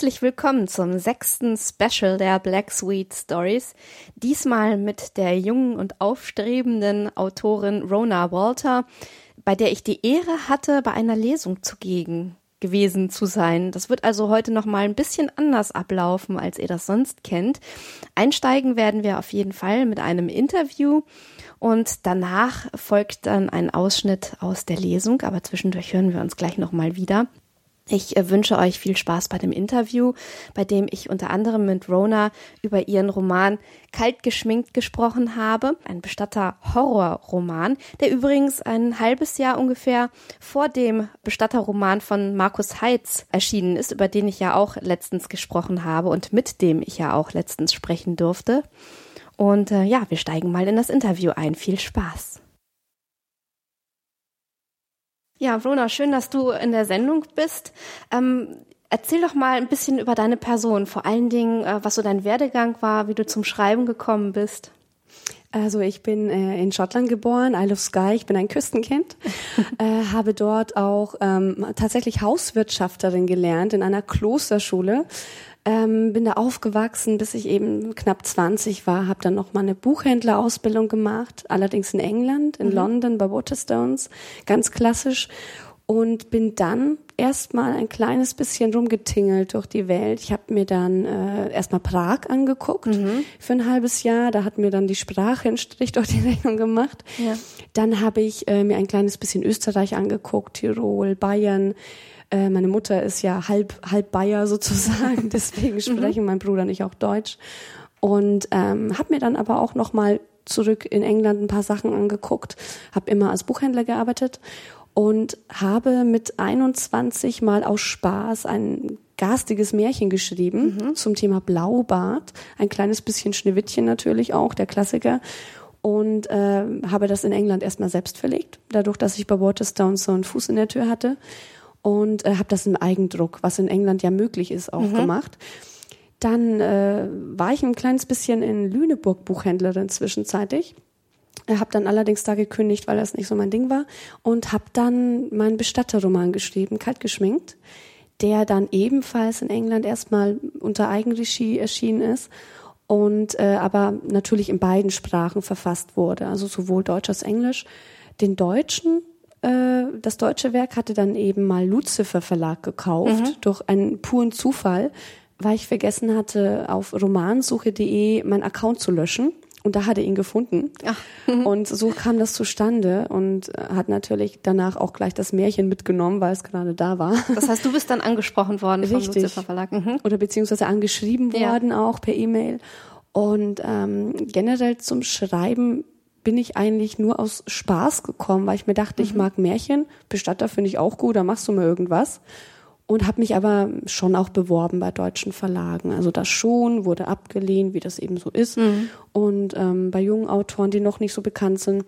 Herzlich willkommen zum sechsten Special der Black Sweet Stories. Diesmal mit der jungen und aufstrebenden Autorin Rona Walter, bei der ich die Ehre hatte, bei einer Lesung zugegen gewesen zu sein. Das wird also heute noch mal ein bisschen anders ablaufen, als ihr das sonst kennt. Einsteigen werden wir auf jeden Fall mit einem Interview und danach folgt dann ein Ausschnitt aus der Lesung, aber zwischendurch hören wir uns gleich noch mal wieder. Ich äh, wünsche euch viel Spaß bei dem Interview, bei dem ich unter anderem mit Rona über ihren Roman Kalt geschminkt gesprochen habe. Ein Bestatter-Horrorroman, der übrigens ein halbes Jahr ungefähr vor dem Bestatterroman von Markus Heitz erschienen ist, über den ich ja auch letztens gesprochen habe und mit dem ich ja auch letztens sprechen durfte. Und äh, ja, wir steigen mal in das Interview ein. Viel Spaß. Ja, Rona, schön, dass du in der Sendung bist. Ähm, erzähl doch mal ein bisschen über deine Person, vor allen Dingen, äh, was so dein Werdegang war, wie du zum Schreiben gekommen bist. Also ich bin äh, in Schottland geboren, Isle of Skye, ich bin ein Küstenkind, äh, habe dort auch ähm, tatsächlich Hauswirtschafterin gelernt in einer Klosterschule ähm, bin da aufgewachsen, bis ich eben knapp 20 war, habe dann noch mal eine Buchhändlerausbildung gemacht, allerdings in England, in mhm. London bei Waterstones, ganz klassisch und bin dann erstmal ein kleines bisschen rumgetingelt durch die Welt. Ich habe mir dann äh, erstmal Prag angeguckt mhm. für ein halbes Jahr. Da hat mir dann die Sprache einen Strich durch die Rechnung gemacht. Ja. Dann habe ich äh, mir ein kleines bisschen Österreich angeguckt, Tirol, Bayern, äh, meine Mutter ist ja halb, halb Bayer sozusagen, deswegen mhm. sprechen mein Bruder und ich auch Deutsch. Und ähm, habe mir dann aber auch noch mal zurück in England ein paar Sachen angeguckt, habe immer als Buchhändler gearbeitet und habe mit 21 mal aus Spaß ein garstiges Märchen geschrieben mhm. zum Thema Blaubart, ein kleines bisschen Schneewittchen natürlich auch, der Klassiker und äh, habe das in England erstmal selbst verlegt, dadurch, dass ich bei Waterstone so einen Fuß in der Tür hatte und äh, habe das im Eigendruck, was in England ja möglich ist, auch mhm. gemacht. Dann äh, war ich ein kleines bisschen in Lüneburg Buchhändlerin zwischenzeitlich. Habe dann allerdings da gekündigt, weil das nicht so mein Ding war und habe dann meinen Bestatterroman geschrieben, kalt geschminkt, der dann ebenfalls in England erstmal unter Eigenregie erschienen ist und äh, aber natürlich in beiden Sprachen verfasst wurde, also sowohl Deutsch als Englisch. Den Deutschen äh, das deutsche Werk hatte dann eben mal Lucifer Verlag gekauft mhm. durch einen puren Zufall, weil ich vergessen hatte, auf romansuche.de meinen Account zu löschen. Und da hat er ihn gefunden. Mhm. Und so kam das zustande und hat natürlich danach auch gleich das Märchen mitgenommen, weil es gerade da war. Das heißt, du bist dann angesprochen worden Richtig. vom Lucifer Verlag. Mhm. Oder beziehungsweise angeschrieben worden ja. auch per E-Mail. Und ähm, generell zum Schreiben bin ich eigentlich nur aus Spaß gekommen, weil ich mir dachte, mhm. ich mag Märchen, Bestatter finde ich auch gut, da machst du mal irgendwas. Und habe mich aber schon auch beworben bei deutschen Verlagen. Also das schon, wurde abgelehnt, wie das eben so ist. Mhm. Und ähm, bei jungen Autoren, die noch nicht so bekannt sind.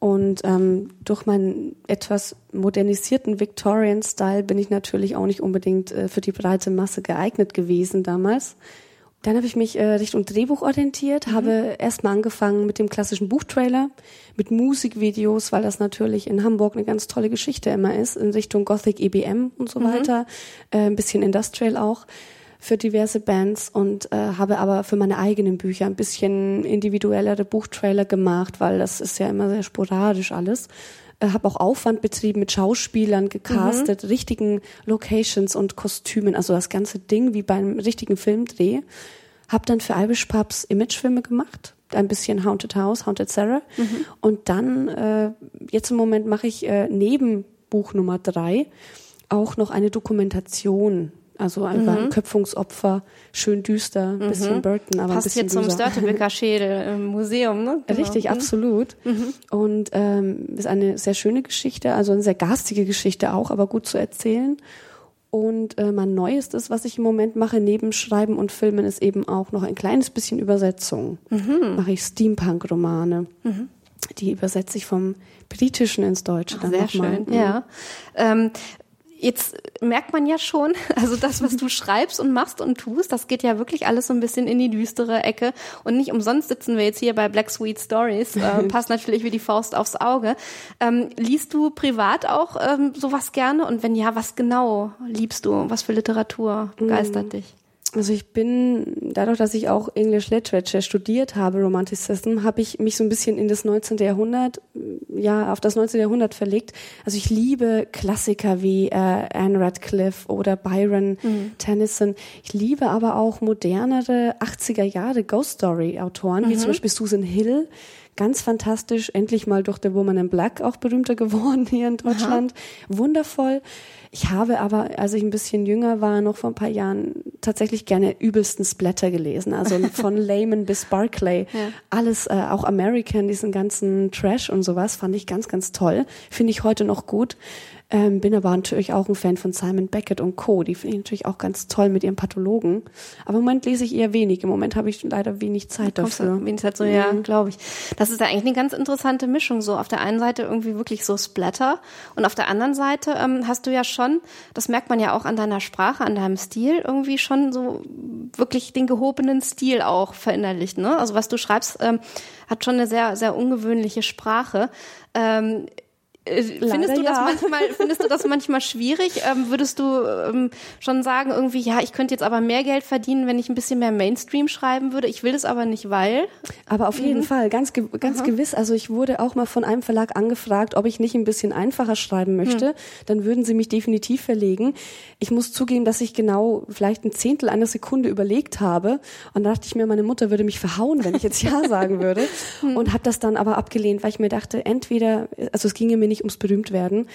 Und ähm, durch meinen etwas modernisierten Victorian-Style bin ich natürlich auch nicht unbedingt äh, für die breite Masse geeignet gewesen damals. Dann habe ich mich äh, Richtung Drehbuch orientiert, mhm. habe erstmal angefangen mit dem klassischen Buchtrailer, mit Musikvideos, weil das natürlich in Hamburg eine ganz tolle Geschichte immer ist, in Richtung Gothic EBM und so mhm. weiter, äh, ein bisschen Industrial auch für diverse Bands und äh, habe aber für meine eigenen Bücher ein bisschen individuellere Buchtrailer gemacht, weil das ist ja immer sehr sporadisch alles äh, habe auch Aufwand betrieben mit Schauspielern gecastet, mhm. richtigen Locations und Kostümen, also das ganze Ding wie beim richtigen Filmdreh. Hab dann für Irish Pubs Imagefilme gemacht, ein bisschen Haunted House, Haunted Sarah mhm. und dann äh, jetzt im Moment mache ich äh, neben Buch Nummer drei auch noch eine Dokumentation also einfach mhm. ein Köpfungsopfer, schön düster, ein mhm. bisschen Burton, aber Passt ein bisschen hier zum Störtebeker Schädel im Museum, ne? Genau. Richtig, mhm. absolut. Mhm. Und ähm, ist eine sehr schöne Geschichte, also eine sehr garstige Geschichte auch, aber gut zu erzählen. Und äh, mein Neuestes, was ich im Moment mache, neben Schreiben und Filmen, ist eben auch noch ein kleines bisschen Übersetzung. Mhm. Mache ich Steampunk-Romane. Mhm. Die übersetze ich vom Britischen ins Deutsche Ach, dann sehr schön. Ja. Ähm, Jetzt merkt man ja schon, also das, was du schreibst und machst und tust, das geht ja wirklich alles so ein bisschen in die düstere Ecke. Und nicht umsonst sitzen wir jetzt hier bei Black Sweet Stories. Äh, passt natürlich wie die Faust aufs Auge. Ähm, liest du privat auch ähm, sowas gerne? Und wenn ja, was genau liebst du? Was für Literatur begeistert mm. dich? Also ich bin, dadurch, dass ich auch English Literature studiert habe, Romanticism, habe ich mich so ein bisschen in das 19. Jahrhundert, ja, auf das 19. Jahrhundert verlegt. Also ich liebe Klassiker wie äh, Anne Radcliffe oder Byron mhm. Tennyson. Ich liebe aber auch modernere 80er Jahre Ghost Story Autoren, mhm. wie zum Beispiel Susan Hill. Ganz fantastisch, endlich mal durch The Woman in Black auch berühmter geworden hier in Deutschland. Aha. Wundervoll. Ich habe aber, als ich ein bisschen jünger war, noch vor ein paar Jahren tatsächlich gerne übelsten Splatter gelesen. Also von Layman bis Barclay. Ja. Alles, äh, auch American, diesen ganzen Trash und sowas, fand ich ganz, ganz toll. Finde ich heute noch gut. Ähm, bin aber natürlich auch ein Fan von Simon Beckett und Co. Die finde ich natürlich auch ganz toll mit ihren Pathologen. Aber im Moment lese ich eher wenig. Im Moment habe ich leider wenig Zeit dafür. Wenig Zeit so, ja, mhm. glaube ich. Das ist ja eigentlich eine ganz interessante Mischung. So auf der einen Seite irgendwie wirklich so Splatter und auf der anderen Seite ähm, hast du ja schon, das merkt man ja auch an deiner Sprache, an deinem Stil, irgendwie schon so wirklich den gehobenen Stil auch verinnerlicht. Ne? Also was du schreibst, ähm, hat schon eine sehr, sehr ungewöhnliche Sprache. Ähm, äh, findest du das ja. manchmal, findest du das manchmal schwierig? Ähm, würdest du ähm, schon sagen, irgendwie, ja, ich könnte jetzt aber mehr Geld verdienen, wenn ich ein bisschen mehr Mainstream schreiben würde. Ich will das aber nicht, weil. Aber auf jeden mhm. Fall, ganz, ganz Aha. gewiss. Also ich wurde auch mal von einem Verlag angefragt, ob ich nicht ein bisschen einfacher schreiben möchte. Mhm. Dann würden sie mich definitiv verlegen. Ich muss zugeben, dass ich genau vielleicht ein Zehntel einer Sekunde überlegt habe. Und da dachte ich mir, meine Mutter würde mich verhauen, wenn ich jetzt Ja sagen würde. Mhm. Und habe das dann aber abgelehnt, weil ich mir dachte, entweder, also es ginge mir nicht nicht ums Berühmtwerden.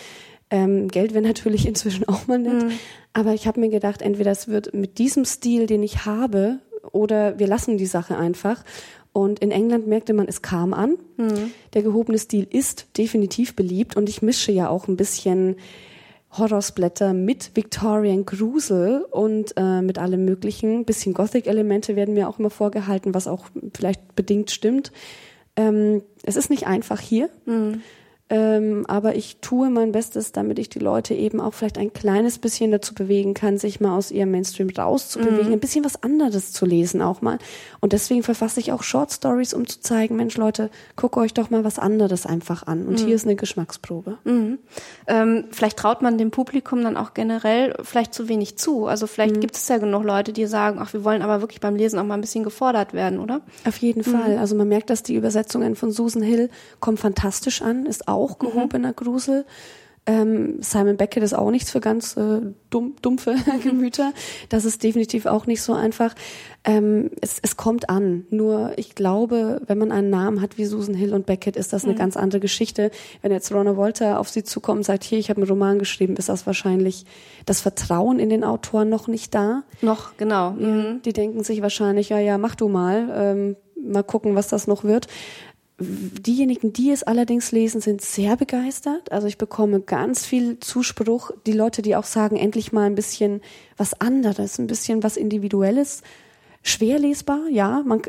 Ähm, Geld wäre natürlich inzwischen auch mal nett. Mhm. Aber ich habe mir gedacht, entweder es wird mit diesem Stil, den ich habe, oder wir lassen die Sache einfach. Und in England merkte man, es kam an. Mhm. Der gehobene Stil ist definitiv beliebt und ich mische ja auch ein bisschen Horrorsblätter mit Victorian Grusel und äh, mit allem möglichen. Ein bisschen Gothic-Elemente werden mir auch immer vorgehalten, was auch vielleicht bedingt stimmt. Ähm, es ist nicht einfach hier. Mhm. Ähm, aber ich tue mein Bestes, damit ich die Leute eben auch vielleicht ein kleines bisschen dazu bewegen kann, sich mal aus ihrem Mainstream rauszubewegen, mhm. ein bisschen was anderes zu lesen auch mal. Und deswegen verfasse ich auch Short Stories, um zu zeigen, Mensch Leute, guckt euch doch mal was anderes einfach an. Und mhm. hier ist eine Geschmacksprobe. Mhm. Ähm, vielleicht traut man dem Publikum dann auch generell vielleicht zu wenig zu. Also vielleicht mhm. gibt es ja genug Leute, die sagen, ach, wir wollen aber wirklich beim Lesen auch mal ein bisschen gefordert werden, oder? Auf jeden mhm. Fall. Also man merkt, dass die Übersetzungen von Susan Hill kommen fantastisch an, ist auch auch gehobener mhm. Grusel. Ähm, Simon Beckett ist auch nichts für ganz äh, dumm, dumpfe Gemüter. Das ist definitiv auch nicht so einfach. Ähm, es, es kommt an. Nur ich glaube, wenn man einen Namen hat wie Susan Hill und Beckett, ist das eine mhm. ganz andere Geschichte. Wenn jetzt Rona Wolter auf sie zukommt und sagt, hier, ich habe einen Roman geschrieben, ist das wahrscheinlich das Vertrauen in den Autoren noch nicht da. Noch, genau. Mhm. Die denken sich wahrscheinlich, ja, ja, mach du mal. Ähm, mal gucken, was das noch wird. Diejenigen, die es allerdings lesen, sind sehr begeistert. Also ich bekomme ganz viel Zuspruch. Die Leute, die auch sagen, endlich mal ein bisschen was anderes, ein bisschen was Individuelles. Schwer lesbar, ja, man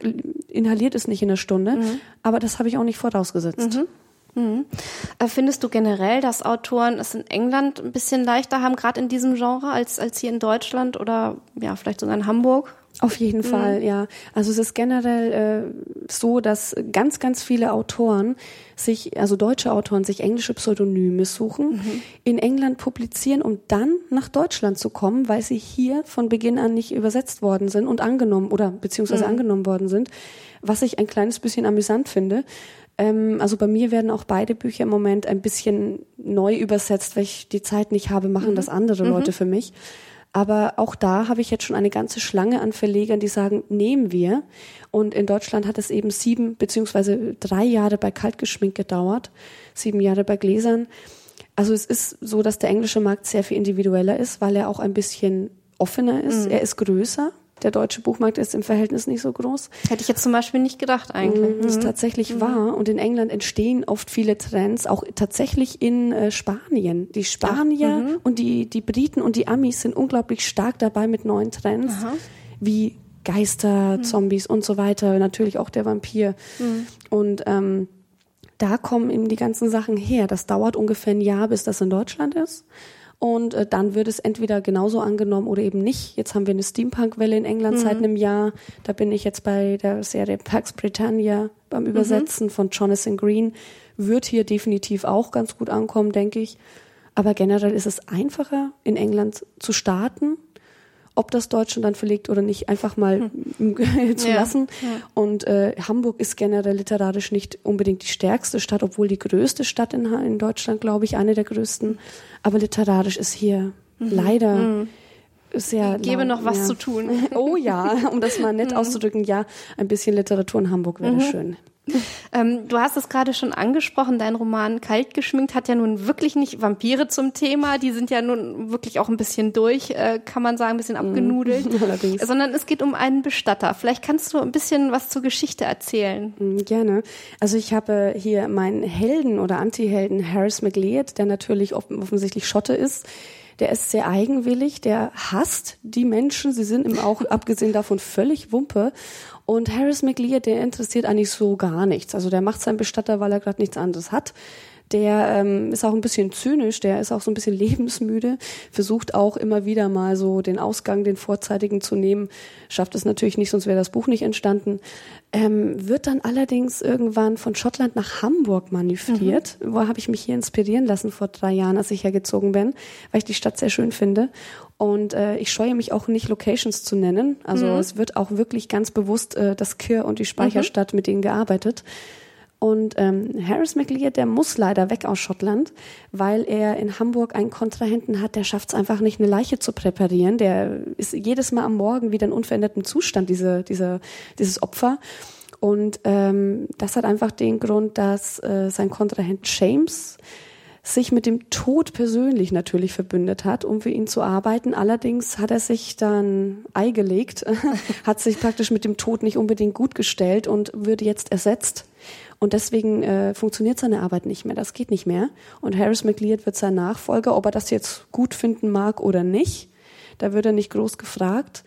inhaliert es nicht in einer Stunde, mhm. aber das habe ich auch nicht vorausgesetzt. Mhm. Mhm. Äh, findest du generell, dass Autoren es in England ein bisschen leichter haben, gerade in diesem Genre, als, als hier in Deutschland oder ja, vielleicht sogar in Hamburg? Auf jeden mhm. Fall, ja. Also es ist generell äh, so, dass ganz, ganz viele Autoren sich, also deutsche Autoren, sich englische Pseudonyme suchen, mhm. in England publizieren, um dann nach Deutschland zu kommen, weil sie hier von Beginn an nicht übersetzt worden sind und angenommen oder beziehungsweise mhm. angenommen worden sind, was ich ein kleines bisschen amüsant finde. Ähm, also bei mir werden auch beide Bücher im Moment ein bisschen neu übersetzt, weil ich die Zeit nicht habe, machen mhm. das andere Leute mhm. für mich. Aber auch da habe ich jetzt schon eine ganze Schlange an Verlegern, die sagen, nehmen wir. Und in Deutschland hat es eben sieben beziehungsweise drei Jahre bei Kaltgeschmink gedauert, sieben Jahre bei Gläsern. Also es ist so, dass der englische Markt sehr viel individueller ist, weil er auch ein bisschen offener ist. Mhm. Er ist größer der deutsche Buchmarkt ist im Verhältnis nicht so groß. Hätte ich jetzt zum Beispiel nicht gedacht eigentlich. Mhm. Das ist tatsächlich mhm. wahr. Und in England entstehen oft viele Trends, auch tatsächlich in äh, Spanien. Die Spanier mhm. und die, die Briten und die Amis sind unglaublich stark dabei mit neuen Trends, Aha. wie Geister, mhm. Zombies und so weiter. Natürlich auch der Vampir. Mhm. Und ähm, da kommen eben die ganzen Sachen her. Das dauert ungefähr ein Jahr, bis das in Deutschland ist. Und äh, dann wird es entweder genauso angenommen oder eben nicht. Jetzt haben wir eine Steampunk-Welle in England mhm. seit einem Jahr. Da bin ich jetzt bei der Serie Pax Britannia beim Übersetzen mhm. von Jonathan Green. Wird hier definitiv auch ganz gut ankommen, denke ich. Aber generell ist es einfacher, in England zu starten ob das Deutschland dann verlegt oder nicht, einfach mal hm. zu ja. lassen. Ja. Und äh, Hamburg ist generell literarisch nicht unbedingt die stärkste Stadt, obwohl die größte Stadt in, in Deutschland, glaube ich, eine der größten. Aber literarisch ist hier mhm. leider mhm. sehr. Ich gebe noch was ja. zu tun. Oh ja, um das mal nett mhm. auszudrücken, ja, ein bisschen Literatur in Hamburg wäre mhm. schön. Ähm, du hast es gerade schon angesprochen, dein Roman Kalt geschminkt hat ja nun wirklich nicht Vampire zum Thema, die sind ja nun wirklich auch ein bisschen durch, äh, kann man sagen, ein bisschen mhm. abgenudelt, mm, sondern es geht um einen Bestatter. Vielleicht kannst du ein bisschen was zur Geschichte erzählen. Mm, gerne. Also ich habe hier meinen Helden oder Anti-Helden Harris McLeod, der natürlich offensichtlich Schotte ist, der ist sehr eigenwillig, der hasst die Menschen, sie sind ihm auch abgesehen davon völlig Wumpe und Harris McLeod, der interessiert eigentlich so gar nichts. Also der macht seinen Bestatter, weil er gerade nichts anderes hat. Der ähm, ist auch ein bisschen zynisch, der ist auch so ein bisschen lebensmüde, versucht auch immer wieder mal so den Ausgang, den vorzeitigen zu nehmen, schafft es natürlich nicht, sonst wäre das Buch nicht entstanden. Ähm, wird dann allerdings irgendwann von Schottland nach Hamburg manövriert. Mhm. Wo habe ich mich hier inspirieren lassen vor drei Jahren, als ich hergezogen bin, weil ich die Stadt sehr schön finde. Und äh, ich scheue mich auch nicht, Locations zu nennen. Also mhm. es wird auch wirklich ganz bewusst äh, das Kir und die Speicherstadt mhm. mit denen gearbeitet. Und ähm, Harris McLeod, der muss leider weg aus Schottland, weil er in Hamburg einen Kontrahenten hat, der schafft es einfach nicht, eine Leiche zu präparieren. Der ist jedes Mal am Morgen wieder in unverändertem Zustand, diese, diese, dieses Opfer. Und ähm, das hat einfach den Grund, dass äh, sein Kontrahent James sich mit dem Tod persönlich natürlich verbündet hat, um für ihn zu arbeiten. Allerdings hat er sich dann eigelegt, hat sich praktisch mit dem Tod nicht unbedingt gut gestellt und würde jetzt ersetzt. Und deswegen äh, funktioniert seine Arbeit nicht mehr. Das geht nicht mehr. Und Harris McLeod wird sein Nachfolger, ob er das jetzt gut finden mag oder nicht. Da wird er nicht groß gefragt.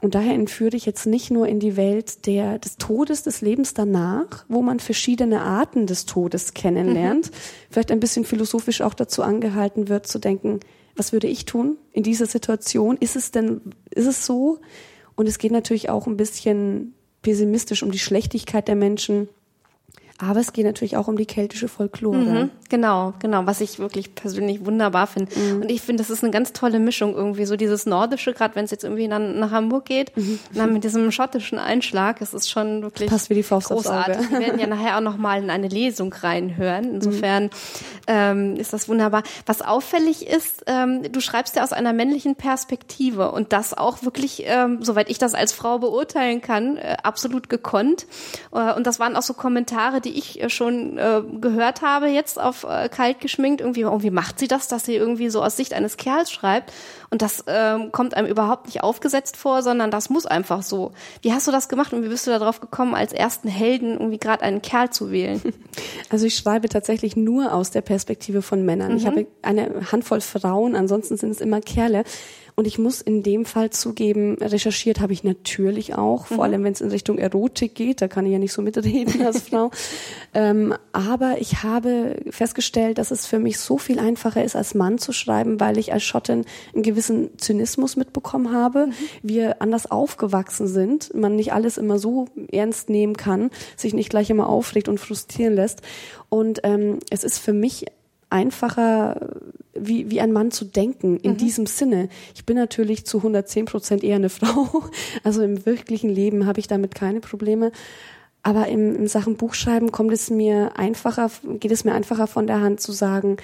Und daher entführe ich jetzt nicht nur in die Welt der, des Todes, des Lebens danach, wo man verschiedene Arten des Todes kennenlernt, mhm. vielleicht ein bisschen philosophisch auch dazu angehalten wird, zu denken, was würde ich tun in dieser Situation? Ist es denn, ist es so? Und es geht natürlich auch ein bisschen pessimistisch um die Schlechtigkeit der Menschen aber es geht natürlich auch um die keltische Folklore. Mhm, genau, genau, was ich wirklich persönlich wunderbar finde. Mhm. Und ich finde, das ist eine ganz tolle Mischung irgendwie, so dieses Nordische, gerade wenn es jetzt irgendwie nach, nach Hamburg geht, mhm. dann mit diesem schottischen Einschlag, es ist schon wirklich Passt wie die Faust großartig. Aufs Auge. Wir werden ja nachher auch nochmal in eine Lesung reinhören. Insofern ähm, ist das wunderbar. Was auffällig ist, ähm, du schreibst ja aus einer männlichen Perspektive und das auch wirklich, ähm, soweit ich das als Frau beurteilen kann, äh, absolut gekonnt. Äh, und das waren auch so Kommentare, die die ich äh, schon äh, gehört habe, jetzt auf äh, kalt geschminkt. Irgendwie, irgendwie macht sie das, dass sie irgendwie so aus Sicht eines Kerls schreibt. Und das ähm, kommt einem überhaupt nicht aufgesetzt vor, sondern das muss einfach so. Wie hast du das gemacht und wie bist du darauf gekommen, als ersten Helden irgendwie gerade einen Kerl zu wählen? Also ich schreibe tatsächlich nur aus der Perspektive von Männern. Mhm. Ich habe eine Handvoll Frauen, ansonsten sind es immer Kerle. Und ich muss in dem Fall zugeben, recherchiert habe ich natürlich auch, vor mhm. allem wenn es in Richtung Erotik geht, da kann ich ja nicht so mitreden als Frau. ähm, aber ich habe festgestellt, dass es für mich so viel einfacher ist, als Mann zu schreiben, weil ich als Schottin einen gewissen Zynismus mitbekommen habe, mhm. wir anders aufgewachsen sind, man nicht alles immer so ernst nehmen kann, sich nicht gleich immer aufregt und frustrieren lässt. Und ähm, es ist für mich einfacher, wie, wie ein Mann zu denken in mhm. diesem Sinne. Ich bin natürlich zu 110 Prozent eher eine Frau. Also im wirklichen Leben habe ich damit keine Probleme. Aber im, in Sachen Buchschreiben kommt es mir einfacher, geht es mir einfacher von der Hand zu sagen,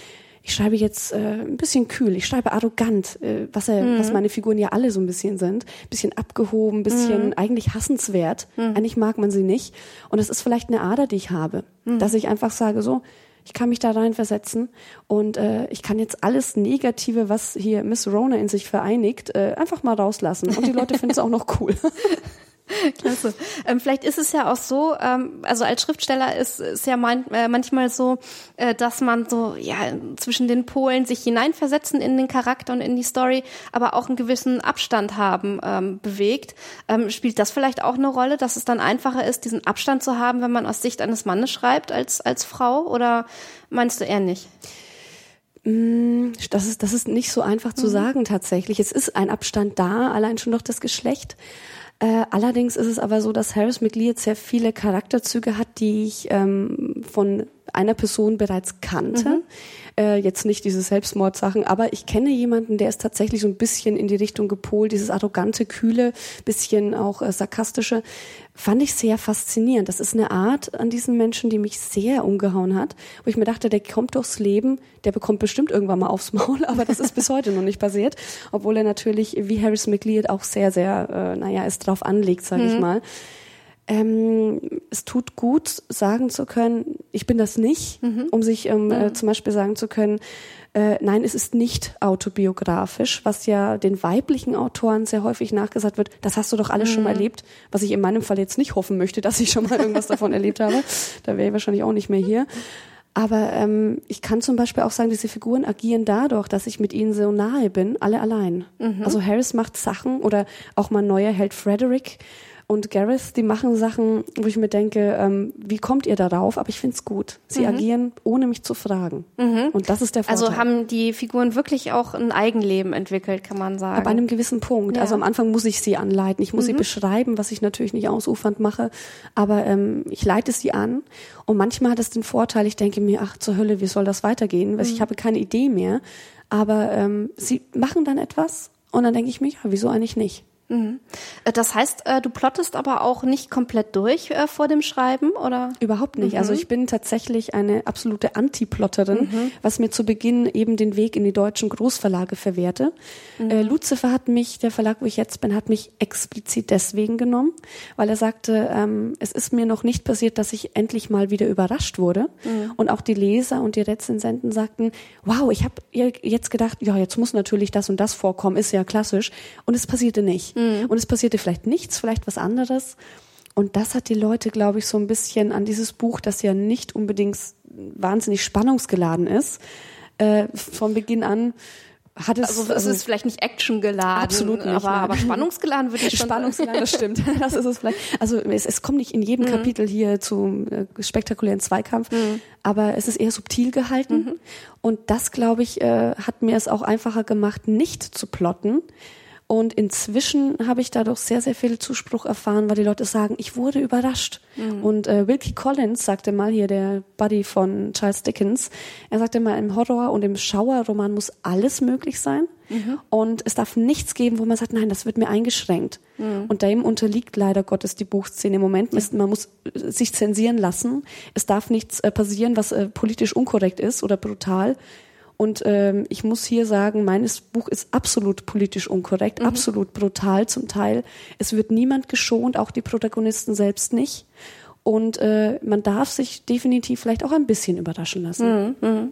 ich schreibe jetzt äh, ein bisschen kühl, ich schreibe arrogant, äh, was, er, mhm. was meine Figuren ja alle so ein bisschen sind. Ein bisschen abgehoben, ein bisschen mhm. eigentlich hassenswert. Mhm. Eigentlich mag man sie nicht. Und es ist vielleicht eine Ader, die ich habe, mhm. dass ich einfach sage so, ich kann mich da reinversetzen und äh, ich kann jetzt alles Negative, was hier Miss Rona in sich vereinigt, äh, einfach mal rauslassen. Und die Leute finden es auch noch cool. Klasse. Ähm, vielleicht ist es ja auch so, ähm, also als Schriftsteller ist es ja man, äh, manchmal so, äh, dass man so ja zwischen den Polen sich hineinversetzen in den Charakter und in die Story, aber auch einen gewissen Abstand haben ähm, bewegt. Ähm, spielt das vielleicht auch eine Rolle, dass es dann einfacher ist, diesen Abstand zu haben, wenn man aus Sicht eines Mannes schreibt als als Frau? Oder meinst du eher nicht? Mm, das ist, das ist nicht so einfach zu mhm. sagen tatsächlich. Es ist ein Abstand da, allein schon durch das Geschlecht. Äh, allerdings ist es aber so, dass Harris McLeod sehr viele Charakterzüge hat, die ich ähm, von einer Person bereits kannte. Mhm. Äh, jetzt nicht diese Selbstmordsachen, aber ich kenne jemanden, der ist tatsächlich so ein bisschen in die Richtung gepolt, dieses arrogante, kühle, bisschen auch äh, sarkastische. Fand ich sehr faszinierend. Das ist eine Art an diesen Menschen, die mich sehr umgehauen hat, wo ich mir dachte, der kommt durchs Leben, der bekommt bestimmt irgendwann mal aufs Maul, aber das ist bis heute noch nicht passiert, obwohl er natürlich wie Harris McLeod auch sehr, sehr, äh, naja, es drauf anlegt, sage mhm. ich mal ähm, es tut gut, sagen zu können, ich bin das nicht, mhm. um sich ähm, äh, mhm. äh, zum Beispiel sagen zu können, äh, nein, es ist nicht autobiografisch, was ja den weiblichen Autoren sehr häufig nachgesagt wird, das hast du doch alles mhm. schon mal erlebt, was ich in meinem Fall jetzt nicht hoffen möchte, dass ich schon mal irgendwas davon erlebt habe. Da wäre ich wahrscheinlich auch nicht mehr hier. Aber ähm, ich kann zum Beispiel auch sagen, diese Figuren agieren dadurch, dass ich mit ihnen so nahe bin, alle allein. Mhm. Also Harris macht Sachen oder auch mein neuer Held Frederick und Gareth, die machen Sachen, wo ich mir denke, ähm, wie kommt ihr darauf? Aber ich find's gut. Sie mhm. agieren, ohne mich zu fragen. Mhm. Und das ist der also Vorteil. Also haben die Figuren wirklich auch ein Eigenleben entwickelt, kann man sagen. Ab einem gewissen Punkt. Ja. Also am Anfang muss ich sie anleiten. Ich muss mhm. sie beschreiben, was ich natürlich nicht ausufernd mache. Aber ähm, ich leite sie an. Und manchmal hat es den Vorteil, ich denke mir, ach zur Hölle, wie soll das weitergehen? Weil ich mhm. habe keine Idee mehr. Aber ähm, sie machen dann etwas und dann denke ich mir, ja, wieso eigentlich nicht? Mhm. Äh, das heißt, äh, du plottest aber auch nicht komplett durch äh, vor dem Schreiben, oder? Überhaupt nicht. Also mhm. Also ich bin tatsächlich eine absolute Anti-Plotterin, mhm. was mir zu Beginn eben den Weg in die deutschen Großverlage verwehrte. Mhm. Äh, Lucifer hat mich, der Verlag, wo ich jetzt bin, hat mich explizit deswegen genommen, weil er sagte, ähm, es ist mir noch nicht passiert, dass ich endlich mal wieder überrascht wurde. Mhm. Und auch die Leser und die Rezensenten sagten, wow, ich habe jetzt gedacht, ja, jetzt muss natürlich das und das vorkommen, ist ja klassisch. Und es passierte nicht. Mhm. Und es passierte vielleicht nichts, vielleicht was anderes. Und das hat die Leute, glaube ich, so ein bisschen an dieses Buch, das ja nicht unbedingt wahnsinnig spannungsgeladen ist, äh, von Beginn an hat es. Also es ist vielleicht nicht actiongeladen, absolut nicht, aber, aber spannungsgeladen würde ich schon Spannungsgeladen, das stimmt. Das ist es vielleicht. Also es, es kommt nicht in jedem mhm. Kapitel hier zum äh, spektakulären Zweikampf, mhm. aber es ist eher subtil gehalten. Mhm. Und das, glaube ich, äh, hat mir es auch einfacher gemacht, nicht zu plotten, und inzwischen habe ich dadurch sehr, sehr viel Zuspruch erfahren, weil die Leute sagen, ich wurde überrascht. Mhm. Und äh, Wilkie Collins sagte mal hier, der Buddy von Charles Dickens, er sagte mal, im Horror- und im Schauerroman muss alles möglich sein. Mhm. Und es darf nichts geben, wo man sagt, nein, das wird mir eingeschränkt. Mhm. Und dem unterliegt leider Gottes die Buchszene im Moment. Ja. Man muss äh, sich zensieren lassen. Es darf nichts äh, passieren, was äh, politisch unkorrekt ist oder brutal. Und ähm, ich muss hier sagen, meines Buch ist absolut politisch unkorrekt, mhm. absolut brutal zum Teil. Es wird niemand geschont, auch die Protagonisten selbst nicht. Und äh, man darf sich definitiv vielleicht auch ein bisschen überraschen lassen. Mhm, mh.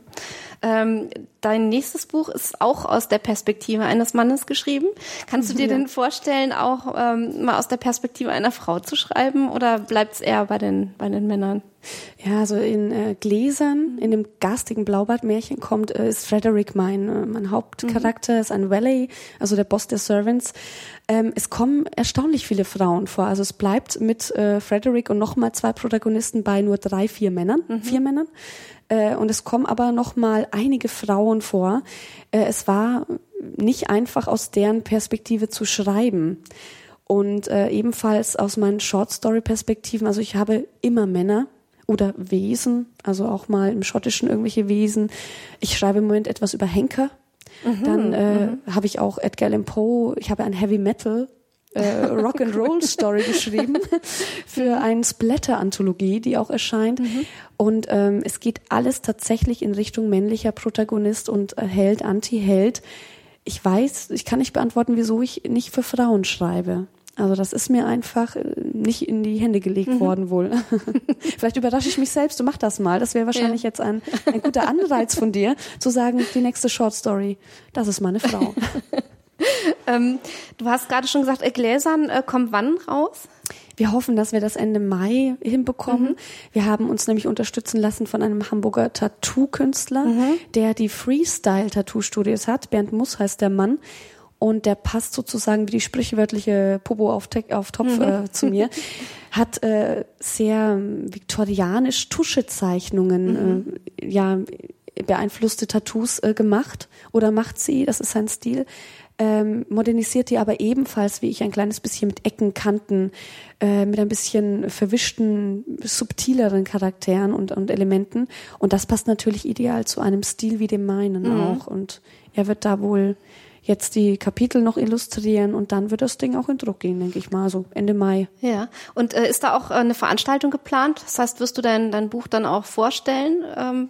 Ähm, dein nächstes Buch ist auch aus der Perspektive eines Mannes geschrieben. Kannst du dir ja. denn vorstellen, auch ähm, mal aus der Perspektive einer Frau zu schreiben oder bleibt es eher bei den, bei den Männern? Ja, so in äh, Gläsern, in dem garstigen Blaubart-Märchen kommt, äh, ist Frederick mein, äh, mein Hauptcharakter, mhm. ist ein Valley, also der Boss der Servants. Ähm, es kommen erstaunlich viele Frauen vor. Also es bleibt mit äh, Frederick und nochmal zwei Protagonisten bei nur drei, vier Männern, mhm. vier Männern. Äh, und es kommen aber nochmal einige Frauen vor. Äh, es war nicht einfach aus deren Perspektive zu schreiben. Und äh, ebenfalls aus meinen Short Story Perspektiven, also ich habe immer Männer oder Wesen, also auch mal im Schottischen irgendwelche Wesen. Ich schreibe im Moment etwas über Henker. Mhm, Dann äh, mhm. habe ich auch Edgar Allan Poe. Ich habe ein Heavy Metal äh, Rock and Roll Story geschrieben für eine Splatter-Anthologie, die auch erscheint. Mhm. Und ähm, es geht alles tatsächlich in Richtung männlicher Protagonist und äh, Held, Anti-Held. Ich weiß, ich kann nicht beantworten, wieso ich nicht für Frauen schreibe. Also das ist mir einfach äh, nicht in die Hände gelegt mhm. worden wohl. Vielleicht überrasche ich mich selbst, du mach das mal. Das wäre wahrscheinlich ja. jetzt ein, ein guter Anreiz von dir, zu sagen, die nächste Short Story, das ist meine Frau. ähm, du hast gerade schon gesagt, äh, Gläsern äh, kommt wann raus? Wir hoffen, dass wir das Ende Mai hinbekommen. Mhm. Wir haben uns nämlich unterstützen lassen von einem Hamburger Tattoo-Künstler, mhm. der die Freestyle-Tattoo-Studios hat. Bernd Muss heißt der Mann und der passt sozusagen wie die sprichwörtliche Popo auf, auf Topf mhm. äh, zu mir, hat äh, sehr viktorianisch Tuschezeichnungen mhm. äh, ja beeinflusste Tattoos äh, gemacht oder macht sie, das ist sein Stil. Ähm, modernisiert die aber ebenfalls, wie ich, ein kleines bisschen mit Ecken, Kanten, äh, mit ein bisschen verwischten, subtileren Charakteren und, und Elementen. Und das passt natürlich ideal zu einem Stil wie dem meinen mhm. auch. Und er wird da wohl jetzt die Kapitel noch illustrieren und dann wird das Ding auch in Druck gehen, denke ich mal, so Ende Mai. Ja, und äh, ist da auch äh, eine Veranstaltung geplant? Das heißt, wirst du dein, dein Buch dann auch vorstellen? Ähm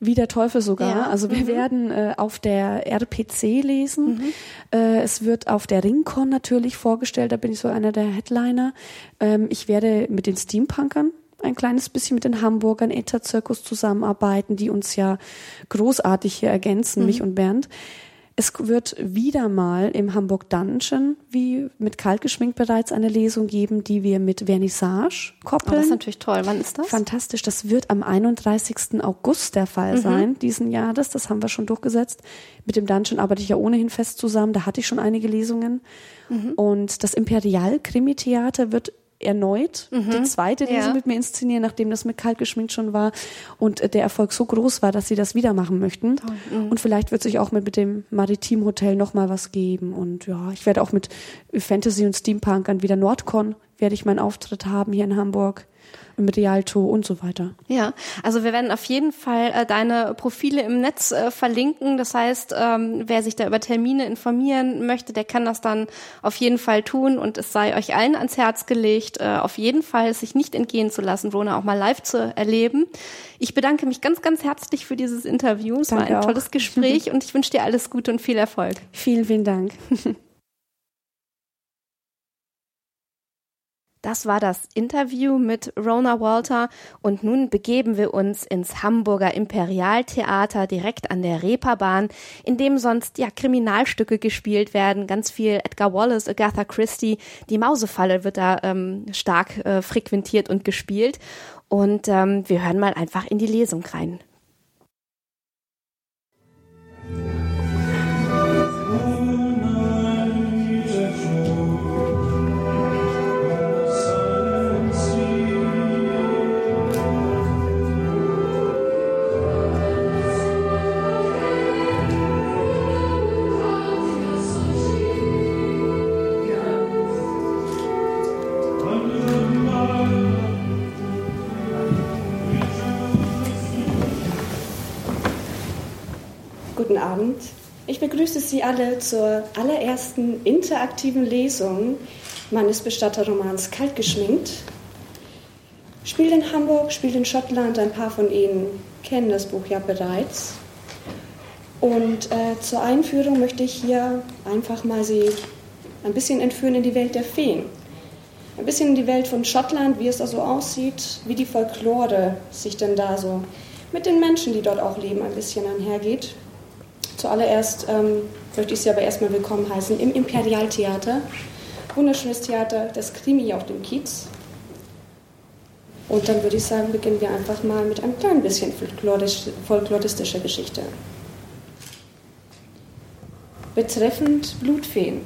wie der Teufel sogar. Ja. Also wir mhm. werden äh, auf der RPC lesen. Mhm. Äh, es wird auf der Ringcon natürlich vorgestellt. Da bin ich so einer der Headliner. Ähm, ich werde mit den Steampunkern ein kleines bisschen mit den Hamburgern Eta Zirkus zusammenarbeiten, die uns ja großartig hier ergänzen, mhm. mich und Bernd. Es wird wieder mal im Hamburg Dungeon, wie mit Kalt geschminkt bereits, eine Lesung geben, die wir mit Vernissage koppeln. Oh, das ist natürlich toll. Wann ist das? Fantastisch. Das wird am 31. August der Fall mhm. sein, diesen Jahres. Das haben wir schon durchgesetzt. Mit dem Dungeon arbeite ich ja ohnehin fest zusammen. Da hatte ich schon einige Lesungen. Mhm. Und das Imperial Krimi Theater wird erneut mhm. die zweite Lesung ja. mit mir inszenieren, nachdem das mit kalt geschminkt schon war und äh, der Erfolg so groß war, dass sie das wieder machen möchten. Mhm. Und vielleicht wird sich auch mit, mit dem Maritim Hotel noch mal was geben. Und ja, ich werde auch mit Fantasy und Steampunkern wieder Nordcon werde ich meinen Auftritt haben hier in Hamburg im Rialto und so weiter. Ja, also wir werden auf jeden Fall äh, deine Profile im Netz äh, verlinken. Das heißt, ähm, wer sich da über Termine informieren möchte, der kann das dann auf jeden Fall tun und es sei euch allen ans Herz gelegt, äh, auf jeden Fall sich nicht entgehen zu lassen, Rona auch mal live zu erleben. Ich bedanke mich ganz, ganz herzlich für dieses Interview. Es Danke war ein tolles Gespräch und ich wünsche dir alles Gute und viel Erfolg. Vielen, vielen Dank. Das war das Interview mit Rona Walter und nun begeben wir uns ins Hamburger Imperialtheater direkt an der Reeperbahn, in dem sonst ja Kriminalstücke gespielt werden, ganz viel Edgar Wallace, Agatha Christie, die Mausefalle wird da ähm, stark äh, frequentiert und gespielt und ähm, wir hören mal einfach in die Lesung rein. Abend. Sie alle zur allerersten interaktiven Lesung meines Bestatterromans Kalt geschminkt. Spielt in Hamburg, spielt in Schottland. Ein paar von Ihnen kennen das Buch ja bereits. Und äh, zur Einführung möchte ich hier einfach mal Sie ein bisschen entführen in die Welt der Feen. Ein bisschen in die Welt von Schottland, wie es da so aussieht, wie die Folklore sich denn da so mit den Menschen, die dort auch leben, ein bisschen einhergeht. Zuallererst ähm, möchte ich Sie aber erstmal willkommen heißen im Imperialtheater. Wunderschönes Theater, das Krimi auf dem Kiez. Und dann würde ich sagen, beginnen wir einfach mal mit einem kleinen bisschen folkloristischer Geschichte. Betreffend Blutfeen.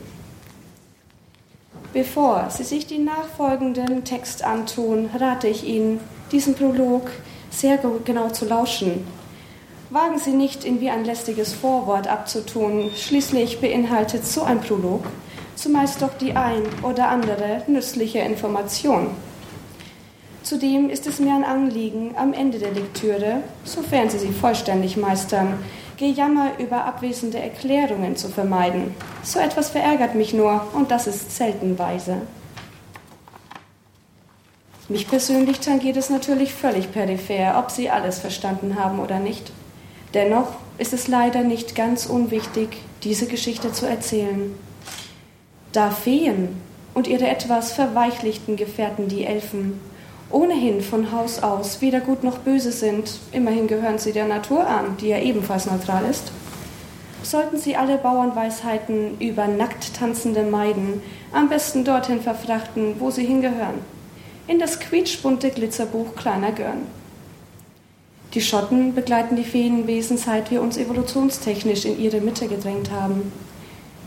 Bevor Sie sich den nachfolgenden Text antun, rate ich Ihnen, diesen Prolog sehr genau zu lauschen Wagen Sie nicht, ihn wie ein lästiges Vorwort abzutun. Schließlich beinhaltet so ein Prolog zumeist doch die ein oder andere nützliche Information. Zudem ist es mir ein Anliegen, am Ende der Lektüre, sofern Sie sie vollständig meistern, Gejammer über abwesende Erklärungen zu vermeiden. So etwas verärgert mich nur und das ist seltenweise. Mich persönlich tangiert es natürlich völlig peripher, ob Sie alles verstanden haben oder nicht. Dennoch ist es leider nicht ganz unwichtig, diese Geschichte zu erzählen. Da Feen und ihre etwas verweichlichten Gefährten, die Elfen, ohnehin von Haus aus weder gut noch böse sind, immerhin gehören sie der Natur an, die ja ebenfalls neutral ist, sollten sie alle Bauernweisheiten über nackt tanzende Meiden am besten dorthin verfrachten, wo sie hingehören, in das quietschbunte Glitzerbuch kleiner Görn. Die Schotten begleiten die Feenwesen, seit wir uns evolutionstechnisch in ihre Mitte gedrängt haben.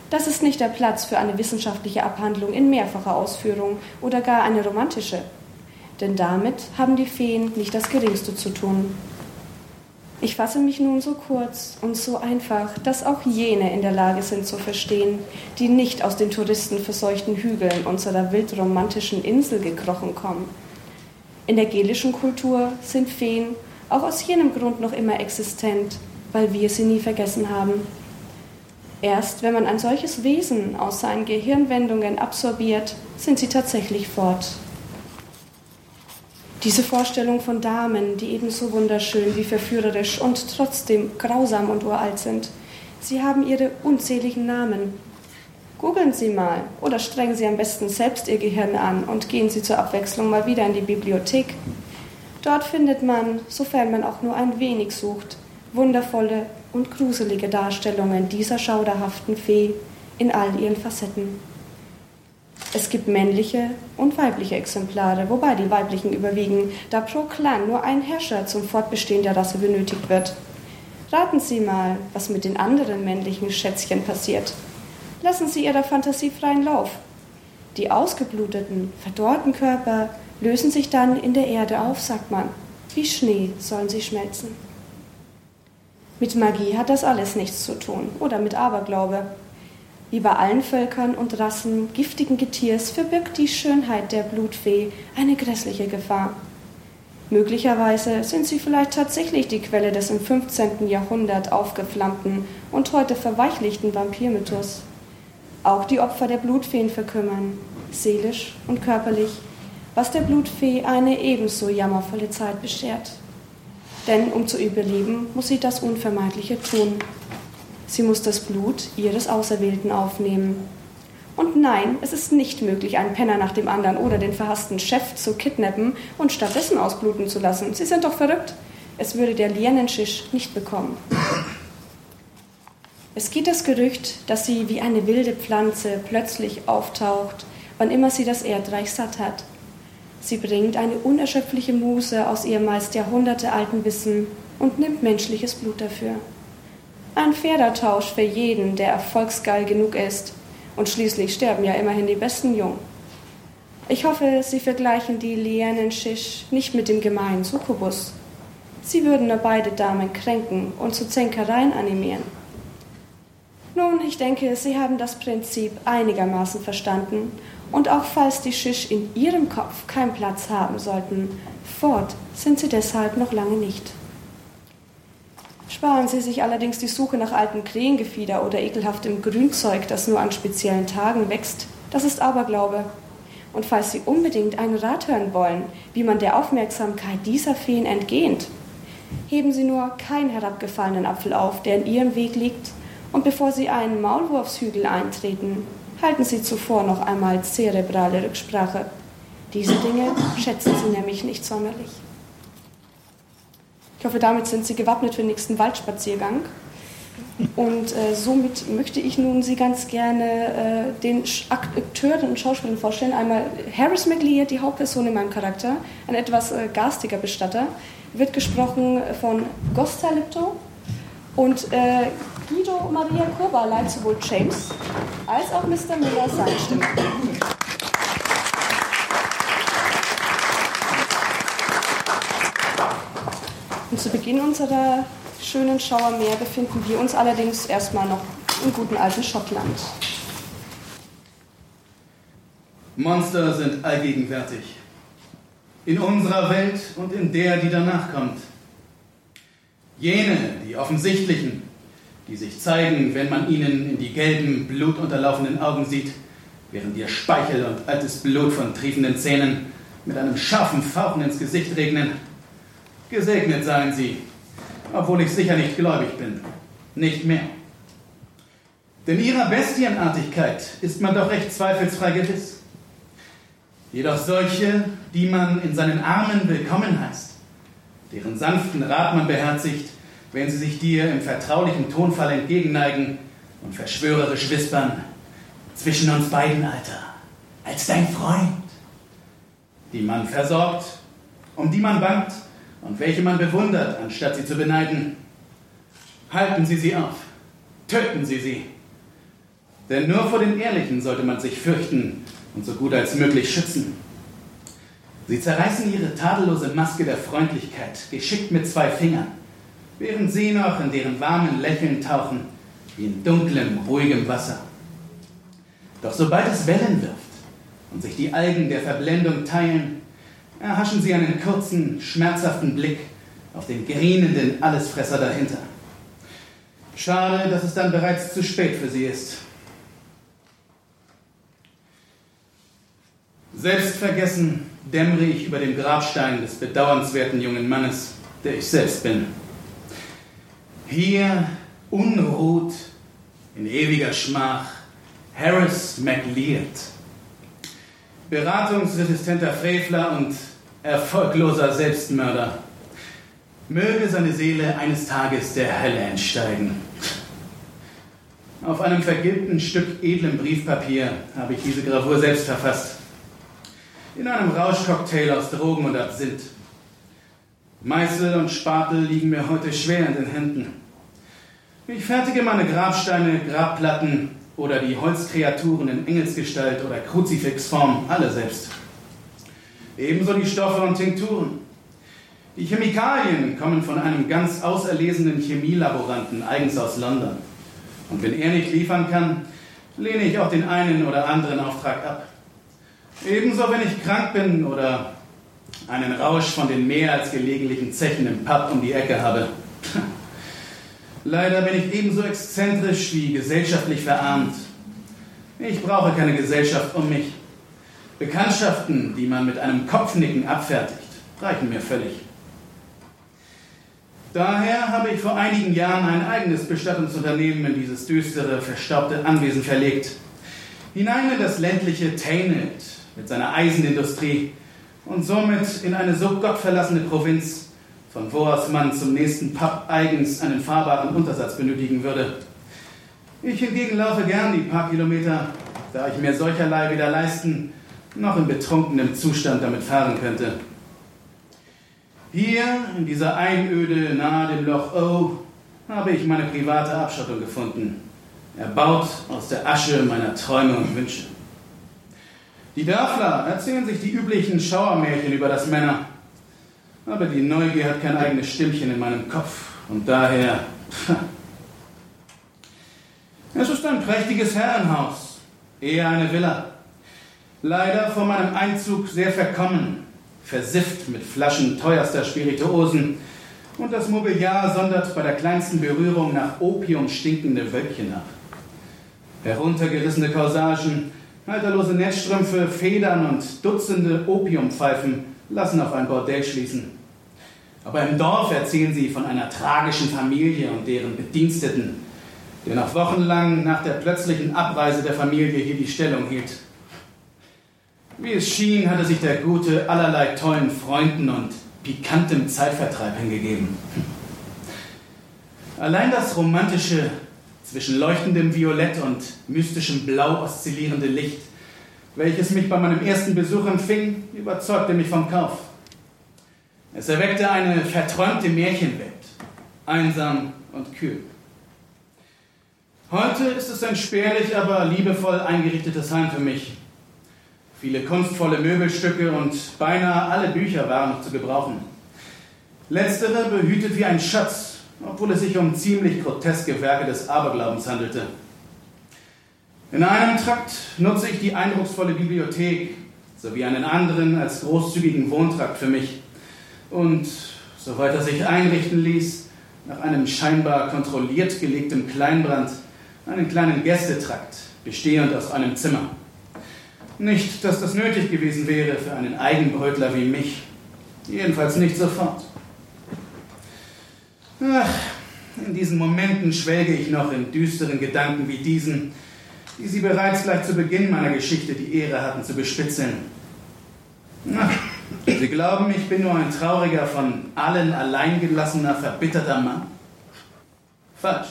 Das ist nicht der Platz für eine wissenschaftliche Abhandlung in mehrfacher Ausführung oder gar eine romantische. Denn damit haben die Feen nicht das Geringste zu tun. Ich fasse mich nun so kurz und so einfach, dass auch jene in der Lage sind zu verstehen, die nicht aus den touristenverseuchten Hügeln unserer wildromantischen Insel gekrochen kommen. In der gelischen Kultur sind Feen auch aus jenem Grund noch immer existent, weil wir sie nie vergessen haben. Erst wenn man ein solches Wesen aus seinen Gehirnwendungen absorbiert, sind sie tatsächlich fort. Diese Vorstellung von Damen, die ebenso wunderschön wie verführerisch und trotzdem grausam und uralt sind. Sie haben ihre unzähligen Namen. Googeln Sie mal oder strengen Sie am besten selbst Ihr Gehirn an und gehen Sie zur Abwechslung mal wieder in die Bibliothek. Dort findet man, sofern man auch nur ein wenig sucht, wundervolle und gruselige Darstellungen dieser schauderhaften Fee in all ihren Facetten. Es gibt männliche und weibliche Exemplare, wobei die weiblichen überwiegen, da pro Clan nur ein Herrscher zum Fortbestehen der Rasse benötigt wird. Raten Sie mal, was mit den anderen männlichen Schätzchen passiert. Lassen Sie Ihrer Fantasie freien Lauf. Die ausgebluteten, verdorrten Körper lösen sich dann in der Erde auf, sagt man. Wie Schnee sollen sie schmelzen. Mit Magie hat das alles nichts zu tun oder mit Aberglaube. Wie bei allen Völkern und Rassen giftigen Getiers verbirgt die Schönheit der Blutfee eine grässliche Gefahr. Möglicherweise sind sie vielleicht tatsächlich die Quelle des im 15. Jahrhundert aufgeflammten und heute verweichlichten Vampirmythos. Auch die Opfer der Blutfeen verkümmern, seelisch und körperlich, was der Blutfee eine ebenso jammervolle Zeit beschert. Denn um zu überleben, muss sie das Unvermeidliche tun. Sie muss das Blut ihres Auserwählten aufnehmen. Und nein, es ist nicht möglich, einen Penner nach dem anderen oder den verhassten Chef zu kidnappen und stattdessen ausbluten zu lassen. Sie sind doch verrückt. Es würde der Lienenschisch nicht bekommen. Es geht das Gerücht, dass sie wie eine wilde Pflanze plötzlich auftaucht, wann immer sie das Erdreich satt hat. Sie bringt eine unerschöpfliche Muse aus ihrem meist jahrhundertealten Wissen und nimmt menschliches Blut dafür. Ein fairer Tausch für jeden, der erfolgsgeil genug ist. Und schließlich sterben ja immerhin die besten Jungen. Ich hoffe, Sie vergleichen die Lianen Shish nicht mit dem gemeinen Succubus. Sie würden nur beide Damen kränken und zu Zänkereien animieren. Nun, ich denke, Sie haben das Prinzip einigermaßen verstanden. Und auch falls die Shish in Ihrem Kopf keinen Platz haben sollten, fort sind Sie deshalb noch lange nicht. Sparen Sie sich allerdings die Suche nach altem Krähengefieder oder ekelhaftem Grünzeug, das nur an speziellen Tagen wächst. Das ist Aberglaube. Und falls Sie unbedingt einen Rat hören wollen, wie man der Aufmerksamkeit dieser Feen entgeht, heben Sie nur keinen herabgefallenen Apfel auf, der in Ihrem Weg liegt, und bevor Sie einen Maulwurfshügel eintreten, halten Sie zuvor noch einmal zerebrale Rücksprache. Diese Dinge schätzen Sie nämlich nicht sonderlich. Ich hoffe, damit sind Sie gewappnet für den nächsten Waldspaziergang. Und äh, somit möchte ich nun Sie ganz gerne äh, den Akteuren und Schauspielern vorstellen. Einmal Harris McLeod, die Hauptperson in meinem Charakter, ein etwas äh, garstiger Bestatter, wird gesprochen von Gosta Lipto und äh, Guido Maria Kurba leiht sowohl James als auch Mr. Miller seine Stimme. Und zu Beginn unserer schönen Schauermeer befinden wir uns allerdings erstmal noch im guten alten Schottland. Monster sind allgegenwärtig. In unserer Welt und in der, die danach kommt. Jene, die offensichtlichen, die sich zeigen, wenn man ihnen in die gelben, blutunterlaufenden Augen sieht, während ihr Speichel und altes Blut von triefenden Zähnen mit einem scharfen Fauchen ins Gesicht regnen, Gesegnet seien Sie, obwohl ich sicher nicht gläubig bin. Nicht mehr. Denn ihrer Bestienartigkeit ist man doch recht zweifelsfrei gewiss. Jedoch solche, die man in seinen Armen willkommen heißt, deren sanften Rat man beherzigt, wenn sie sich dir im vertraulichen Tonfall entgegenneigen und verschwörerisch wispern, zwischen uns beiden, Alter, als dein Freund, die man versorgt, um die man bangt, und welche man bewundert, anstatt sie zu beneiden. Halten Sie sie auf, töten Sie sie. Denn nur vor den Ehrlichen sollte man sich fürchten und so gut als möglich schützen. Sie zerreißen ihre tadellose Maske der Freundlichkeit, geschickt mit zwei Fingern, während sie noch in deren warmen Lächeln tauchen, wie in dunklem, ruhigem Wasser. Doch sobald es Wellen wirft und sich die Algen der Verblendung teilen, erhaschen sie einen kurzen, schmerzhaften Blick auf den grinenden Allesfresser dahinter. Schade, dass es dann bereits zu spät für sie ist. Selbstvergessen dämmere ich über dem Grabstein des bedauernswerten jungen Mannes, der ich selbst bin. Hier unruht in ewiger Schmach Harris McLeod, beratungsresistenter Frevler und erfolgloser Selbstmörder. Möge seine Seele eines Tages der Hölle entsteigen. Auf einem vergilbten Stück edlem Briefpapier habe ich diese Gravur selbst verfasst. In einem Rauschcocktail aus Drogen und Absinth. Meißel und Spatel liegen mir heute schwer in den Händen. Ich fertige meine Grabsteine, Grabplatten oder die Holzkreaturen in Engelsgestalt oder Kruzifixform alle selbst. Ebenso die Stoffe und Tinkturen. Die Chemikalien kommen von einem ganz auserlesenen Chemielaboranten eigens aus London. Und wenn er nicht liefern kann, lehne ich auch den einen oder anderen Auftrag ab. Ebenso, wenn ich krank bin oder einen Rausch von den mehr als gelegentlichen Zechen im Pub um die Ecke habe. Leider bin ich ebenso exzentrisch wie gesellschaftlich verarmt. Ich brauche keine Gesellschaft um mich. Bekanntschaften, die man mit einem Kopfnicken abfertigt, reichen mir völlig. Daher habe ich vor einigen Jahren ein eigenes Bestattungsunternehmen in dieses düstere, verstaubte Anwesen verlegt. Hinein in das ländliche Tained mit seiner Eisenindustrie und somit in eine so gottverlassene Provinz, von wo aus man zum nächsten Pub eigens einen fahrbaren Untersatz benötigen würde. Ich hingegen laufe gern die paar Kilometer, da ich mir solcherlei weder leisten noch in betrunkenem Zustand damit fahren könnte. Hier, in dieser Einöde nahe dem Loch O, habe ich meine private Abschottung gefunden, erbaut aus der Asche meiner Träume und Wünsche. Die Dörfler erzählen sich die üblichen Schauermärchen über das Männer, aber die Neugier hat kein eigenes Stimmchen in meinem Kopf. Und daher. Es ist ein prächtiges Herrenhaus, eher eine Villa. Leider vor meinem Einzug sehr verkommen, versifft mit Flaschen teuerster Spirituosen. Und das Mobiliar sondert bei der kleinsten Berührung nach Opium stinkende Wölkchen ab. Heruntergerissene Corsagen, halterlose Netzstrümpfe, Federn und Dutzende Opiumpfeifen lassen auf ein Bordell schließen. Aber im Dorf erzählen sie von einer tragischen Familie und deren Bediensteten, der noch wochenlang nach der plötzlichen Abreise der Familie hier die Stellung hielt. Wie es schien, hatte sich der Gute allerlei tollen Freunden und pikantem Zeitvertreib hingegeben. Allein das romantische, zwischen leuchtendem Violett und mystischem Blau oszillierende Licht, welches mich bei meinem ersten Besuch empfing, überzeugte mich vom Kauf. Es erweckte eine verträumte Märchenwelt, einsam und kühl. Heute ist es ein spärlich, aber liebevoll eingerichtetes Heim für mich. Viele kunstvolle Möbelstücke und beinahe alle Bücher waren noch zu gebrauchen. Letztere behütet wie ein Schatz, obwohl es sich um ziemlich groteske Werke des Aberglaubens handelte. In einem Trakt nutze ich die eindrucksvolle Bibliothek sowie einen anderen als großzügigen Wohntrakt für mich und, soweit er sich einrichten ließ, nach einem scheinbar kontrolliert gelegten Kleinbrand einen kleinen Gästetrakt, bestehend aus einem Zimmer. Nicht, dass das nötig gewesen wäre für einen Eigenbrötler wie mich. Jedenfalls nicht sofort. Ach, in diesen Momenten schwelge ich noch in düsteren Gedanken wie diesen, die Sie bereits gleich zu Beginn meiner Geschichte die Ehre hatten zu bespitzeln. Ach, Sie glauben, ich bin nur ein trauriger, von allen alleingelassener, verbitterter Mann? Falsch.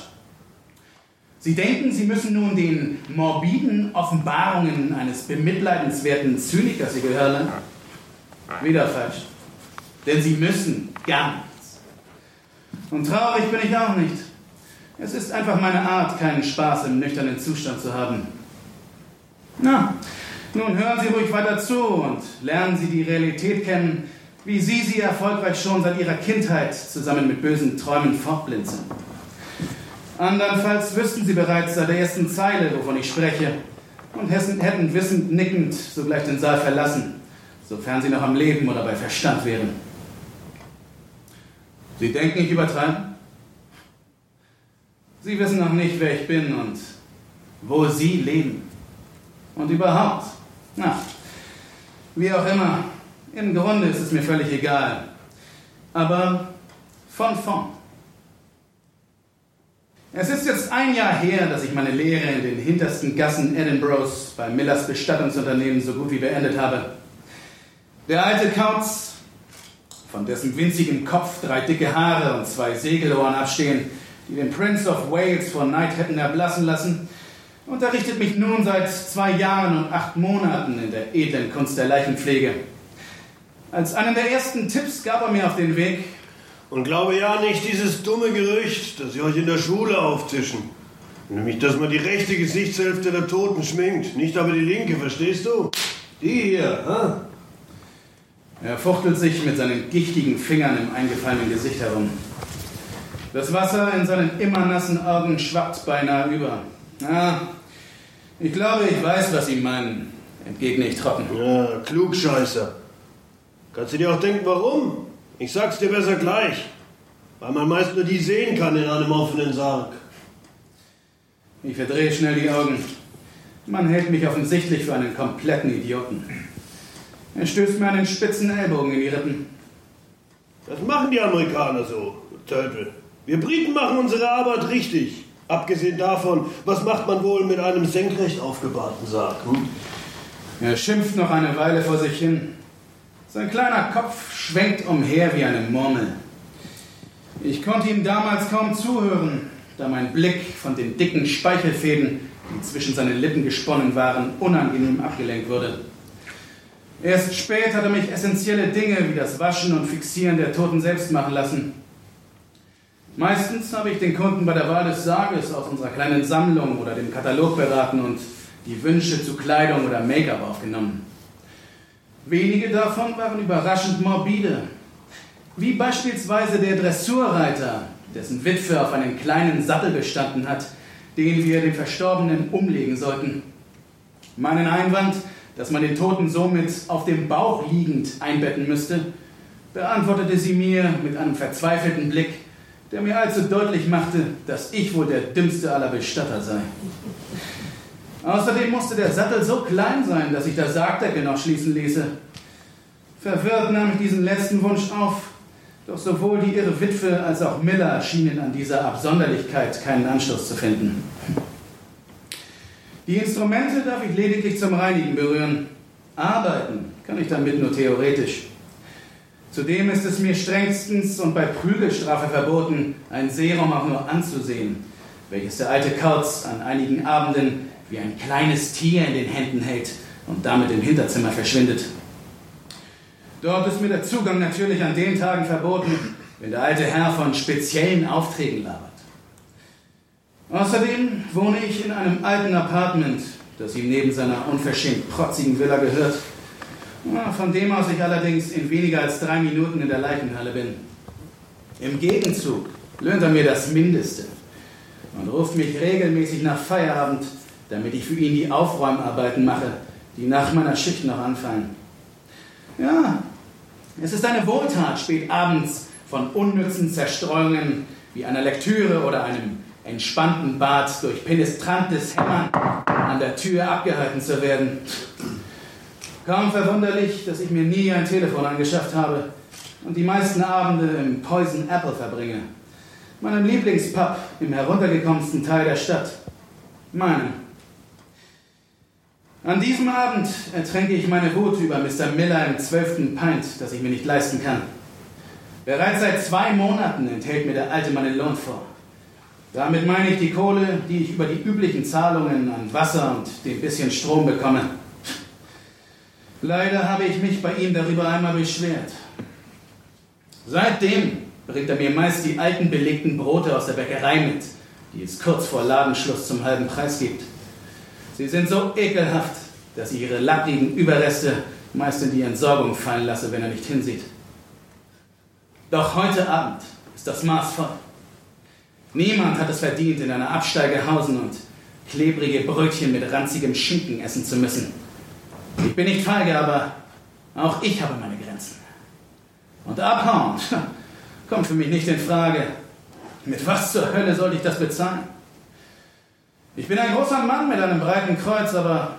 Sie denken, Sie müssen nun den morbiden Offenbarungen eines bemitleidenswerten Zynikers Ihr Gehör lernen? Wieder falsch. Denn Sie müssen nichts. Und traurig bin ich auch nicht. Es ist einfach meine Art, keinen Spaß im nüchternen Zustand zu haben. Na, nun hören Sie ruhig weiter zu und lernen Sie die Realität kennen, wie Sie sie erfolgreich schon seit Ihrer Kindheit zusammen mit bösen Träumen fortblinzeln. Andernfalls wüssten Sie bereits seit der ersten Zeile, wovon ich spreche, und hätten wissend nickend sogleich den Saal verlassen, sofern Sie noch am Leben oder bei Verstand wären. Sie denken, ich übertreibe? Sie wissen noch nicht, wer ich bin und wo Sie leben. Und überhaupt, na, wie auch immer, im Grunde ist es mir völlig egal. Aber von vorn. Es ist jetzt ein Jahr her, dass ich meine Lehre in den hintersten Gassen Edinburghs bei Millers Bestattungsunternehmen so gut wie beendet habe. Der alte Kauz, von dessen winzigem Kopf drei dicke Haare und zwei Segelohren abstehen, die den Prince of Wales vor Neid hätten erblassen lassen, unterrichtet mich nun seit zwei Jahren und acht Monaten in der edlen Kunst der Leichenpflege. Als einen der ersten Tipps gab er mir auf den Weg. Und glaube ja nicht dieses dumme Gerücht, das sie euch in der Schule auftischen. Nämlich, dass man die rechte Gesichtshälfte der Toten schminkt, nicht aber die linke, verstehst du? Die hier, ha? Er fuchtelt sich mit seinen gichtigen Fingern im eingefallenen Gesicht herum. Das Wasser in seinen immer nassen Augen schwappt beinahe über. Ah, ich glaube, ich weiß, was Sie meinen, entgegne ich trocken. Ja, Klugscheißer. Kannst du dir auch denken, warum? Ich sag's dir besser gleich. Weil man meist nur die sehen kann in einem offenen Sarg. Ich verdrehe schnell die Augen. Man hält mich offensichtlich für einen kompletten Idioten. Er stößt mir einen spitzen Ellbogen in die Rippen. Das machen die Amerikaner so, Tölpel. Wir Briten machen unsere Arbeit richtig. Abgesehen davon, was macht man wohl mit einem senkrecht aufgebahrten Sarg? Hm? Er schimpft noch eine Weile vor sich hin. Sein kleiner Kopf schwenkt umher wie eine Murmel. Ich konnte ihm damals kaum zuhören, da mein Blick von den dicken Speichelfäden, die zwischen seinen Lippen gesponnen waren, unangenehm abgelenkt wurde. Erst spät hat er mich essentielle Dinge wie das Waschen und Fixieren der Toten selbst machen lassen. Meistens habe ich den Kunden bei der Wahl des Sarges aus unserer kleinen Sammlung oder dem Katalog beraten und die Wünsche zu Kleidung oder Make-up aufgenommen. Wenige davon waren überraschend morbide, wie beispielsweise der Dressurreiter, dessen Witwe auf einen kleinen Sattel bestanden hat, den wir dem Verstorbenen umlegen sollten. Meinen Einwand, dass man den Toten somit auf dem Bauch liegend einbetten müsste, beantwortete sie mir mit einem verzweifelten Blick, der mir allzu deutlich machte, dass ich wohl der dümmste aller Bestatter sei. Außerdem musste der Sattel so klein sein, dass sich der Sargdeckel noch schließen ließe. Verwirrt nahm ich diesen letzten Wunsch auf, doch sowohl die irre Witwe als auch Miller schienen an dieser Absonderlichkeit keinen Anschluss zu finden. Die Instrumente darf ich lediglich zum Reinigen berühren. Arbeiten kann ich damit nur theoretisch. Zudem ist es mir strengstens und bei Prügelstrafe verboten, ein Serum auch nur anzusehen, welches der alte Kauz an einigen Abenden wie ein kleines Tier in den Händen hält und damit im Hinterzimmer verschwindet. Dort ist mir der Zugang natürlich an den Tagen verboten, wenn der alte Herr von speziellen Aufträgen labert. Außerdem wohne ich in einem alten Apartment, das ihm neben seiner unverschämt protzigen Villa gehört, von dem aus ich allerdings in weniger als drei Minuten in der Leichenhalle bin. Im Gegenzug löhnt er mir das Mindeste und ruft mich regelmäßig nach Feierabend damit ich für ihn die Aufräumarbeiten mache, die nach meiner Schicht noch anfallen. Ja, es ist eine Wohltat, spät abends von unnützen Zerstreuungen wie einer Lektüre oder einem entspannten Bad durch penetrantes Hämmern an der Tür abgehalten zu werden. Kaum verwunderlich, dass ich mir nie ein Telefon angeschafft habe und die meisten Abende im Poison Apple verbringe, meinem Lieblingspub im heruntergekommensten Teil der Stadt. Meinem. An diesem Abend ertränke ich meine Wut über Mr. Miller im zwölften Pint, das ich mir nicht leisten kann. Bereits seit zwei Monaten enthält mir der alte meinen Lohn vor. Damit meine ich die Kohle, die ich über die üblichen Zahlungen an Wasser und dem bisschen Strom bekomme. Leider habe ich mich bei ihm darüber einmal beschwert. Seitdem bringt er mir meist die alten belegten Brote aus der Bäckerei mit, die es kurz vor Ladenschluss zum halben Preis gibt. Sie sind so ekelhaft, dass ich ihre lappigen Überreste meist in die Entsorgung fallen lasse, wenn er nicht hinsieht. Doch heute Abend ist das Maß voll. Niemand hat es verdient, in einer Absteige hausen und klebrige Brötchen mit ranzigem Schinken essen zu müssen. Ich bin nicht feige, aber auch ich habe meine Grenzen. Und abhauen kommt für mich nicht in Frage. Mit was zur Hölle sollte ich das bezahlen? Ich bin ein großer Mann mit einem breiten Kreuz, aber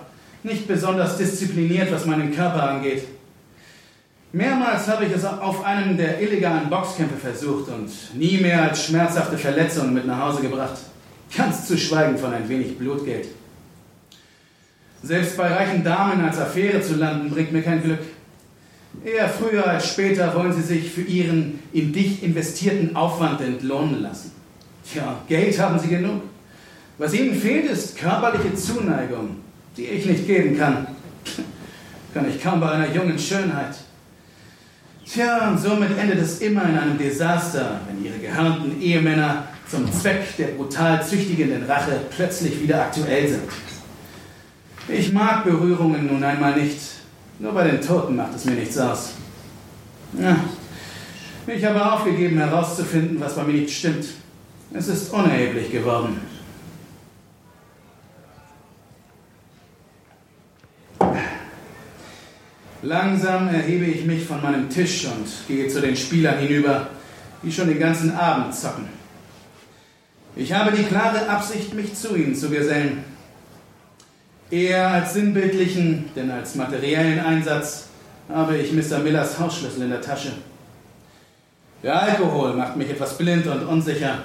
nicht besonders diszipliniert, was meinen Körper angeht. Mehrmals habe ich es auf einem der illegalen Boxkämpfe versucht und nie mehr als schmerzhafte Verletzungen mit nach Hause gebracht. Ganz zu schweigen von ein wenig Blutgeld. Selbst bei reichen Damen als Affäre zu landen, bringt mir kein Glück. Eher früher als später wollen sie sich für ihren in dich investierten Aufwand entlohnen lassen. Tja, Geld haben sie genug. Was ihnen fehlt, ist körperliche Zuneigung, die ich nicht geben kann. kann ich kaum bei einer jungen Schönheit. Tja, und somit endet es immer in einem Desaster, wenn ihre gehörnten Ehemänner zum Zweck der brutal züchtigenden Rache plötzlich wieder aktuell sind. Ich mag Berührungen nun einmal nicht. Nur bei den Toten macht es mir nichts aus. Ja. Ich habe aufgegeben herauszufinden, was bei mir nicht stimmt. Es ist unerheblich geworden. Langsam erhebe ich mich von meinem Tisch und gehe zu den Spielern hinüber, die schon den ganzen Abend zocken. Ich habe die klare Absicht, mich zu ihnen zu gesellen. Eher als sinnbildlichen, denn als materiellen Einsatz habe ich Mr. Millers Hausschlüssel in der Tasche. Der Alkohol macht mich etwas blind und unsicher,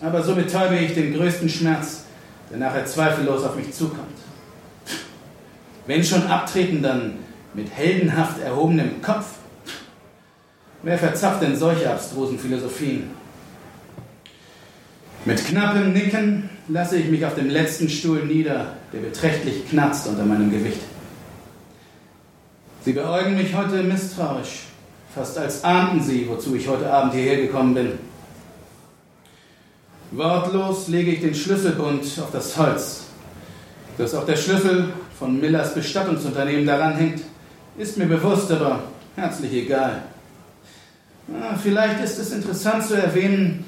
aber so betäube ich den größten Schmerz, der nachher zweifellos auf mich zukommt. Wenn schon abtreten, dann mit heldenhaft erhobenem Kopf. Wer verzapft denn solche abstrusen Philosophien? Mit knappem Nicken lasse ich mich auf dem letzten Stuhl nieder, der beträchtlich knarzt unter meinem Gewicht. Sie beäugen mich heute misstrauisch, fast als ahnten sie, wozu ich heute Abend hierher gekommen bin. Wortlos lege ich den Schlüsselbund auf das Holz, dass auch der Schlüssel von Millers Bestattungsunternehmen daran hängt, ist mir bewusst, aber herzlich egal. Vielleicht ist es interessant zu erwähnen,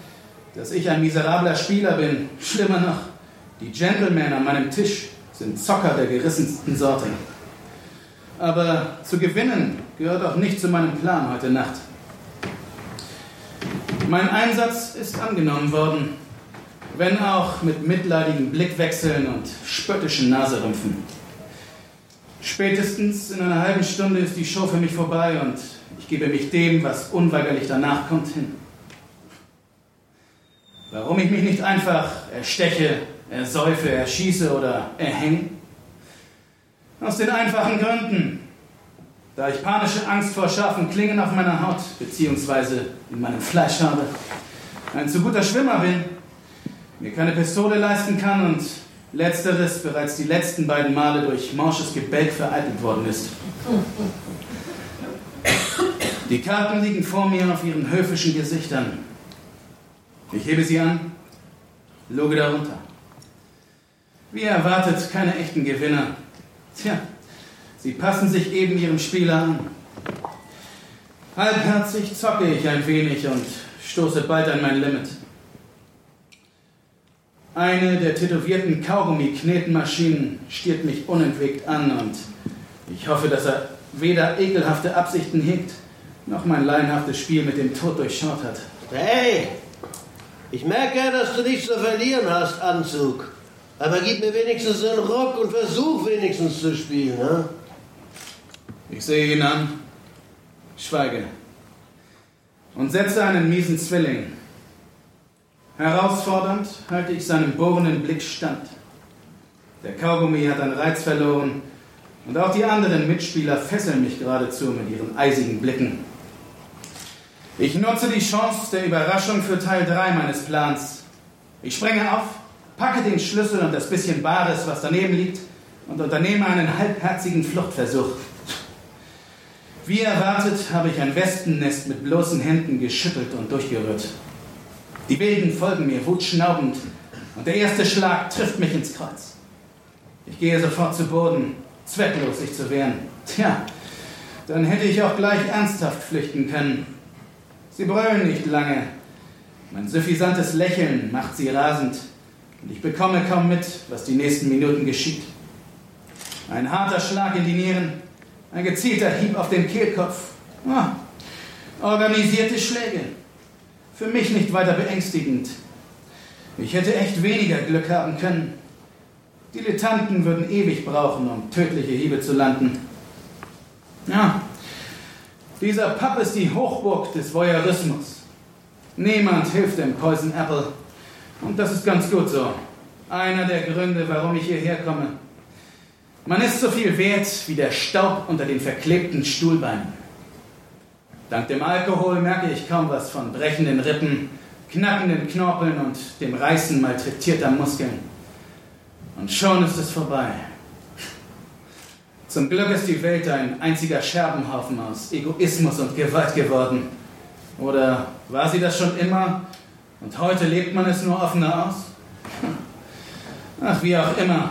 dass ich ein miserabler Spieler bin. Schlimmer noch, die Gentlemen an meinem Tisch sind Zocker der gerissensten Sorte. Aber zu gewinnen gehört auch nicht zu meinem Plan heute Nacht. Mein Einsatz ist angenommen worden, wenn auch mit mitleidigen Blickwechseln und spöttischen Naserümpfen. Spätestens in einer halben Stunde ist die Show für mich vorbei und ich gebe mich dem, was unweigerlich danach kommt, hin. Warum ich mich nicht einfach ersteche, ersäufe, erschieße oder erhänge? Aus den einfachen Gründen. Da ich panische Angst vor scharfen Klingen auf meiner Haut bzw. in meinem Fleisch habe, ein zu guter Schwimmer bin, mir keine Pistole leisten kann und letzteres bereits die letzten beiden Male durch morsches Gebälk vereitelt worden ist. Die Karten liegen vor mir auf ihren höfischen Gesichtern. Ich hebe sie an, loge darunter. Wie erwartet, keine echten Gewinner. Tja, sie passen sich eben ihrem Spieler an. Halbherzig zocke ich ein wenig und stoße bald an mein Limit. Eine der tätowierten Kaugummi-Knetenmaschinen stiert mich unentwegt an und ich hoffe, dass er weder ekelhafte Absichten hegt, noch mein laienhaftes Spiel mit dem Tod durchschaut hat. Hey, ich merke ja, dass du nichts zu verlieren hast, Anzug. Aber gib mir wenigstens einen Rock und versuch wenigstens zu spielen, ne? Ich sehe ihn an, schweige und setze einen miesen Zwilling. Herausfordernd halte ich seinem bohrenden Blick stand. Der Kaugummi hat an Reiz verloren und auch die anderen Mitspieler fesseln mich geradezu mit ihren eisigen Blicken. Ich nutze die Chance der Überraschung für Teil 3 meines Plans. Ich springe auf, packe den Schlüssel und das bisschen Bares, was daneben liegt, und unternehme einen halbherzigen Fluchtversuch. Wie erwartet habe ich ein Wespennest mit bloßen Händen geschüttelt und durchgerührt. Die Wilden folgen mir wutschnaubend und der erste Schlag trifft mich ins Kreuz. Ich gehe sofort zu Boden, zwecklos sich zu wehren. Tja, dann hätte ich auch gleich ernsthaft flüchten können. Sie brüllen nicht lange. Mein suffisantes Lächeln macht sie rasend und ich bekomme kaum mit, was die nächsten Minuten geschieht. Ein harter Schlag in die Nieren, ein gezielter Hieb auf den Kehlkopf. Ah, organisierte Schläge. Für mich nicht weiter beängstigend. Ich hätte echt weniger Glück haben können. Dilettanten würden ewig brauchen, um tödliche Hiebe zu landen. Ja, dieser Pub ist die Hochburg des Voyeurismus. Niemand hilft dem Poison Apple. Und das ist ganz gut so. Einer der Gründe, warum ich hierher komme. Man ist so viel wert wie der Staub unter den verklebten Stuhlbeinen. Dank dem Alkohol merke ich kaum was von brechenden Rippen, knackenden Knorpeln und dem Reißen malträtierter Muskeln. Und schon ist es vorbei. Zum Glück ist die Welt ein einziger Scherbenhaufen aus Egoismus und Gewalt geworden. Oder war sie das schon immer und heute lebt man es nur offener aus? Ach, wie auch immer.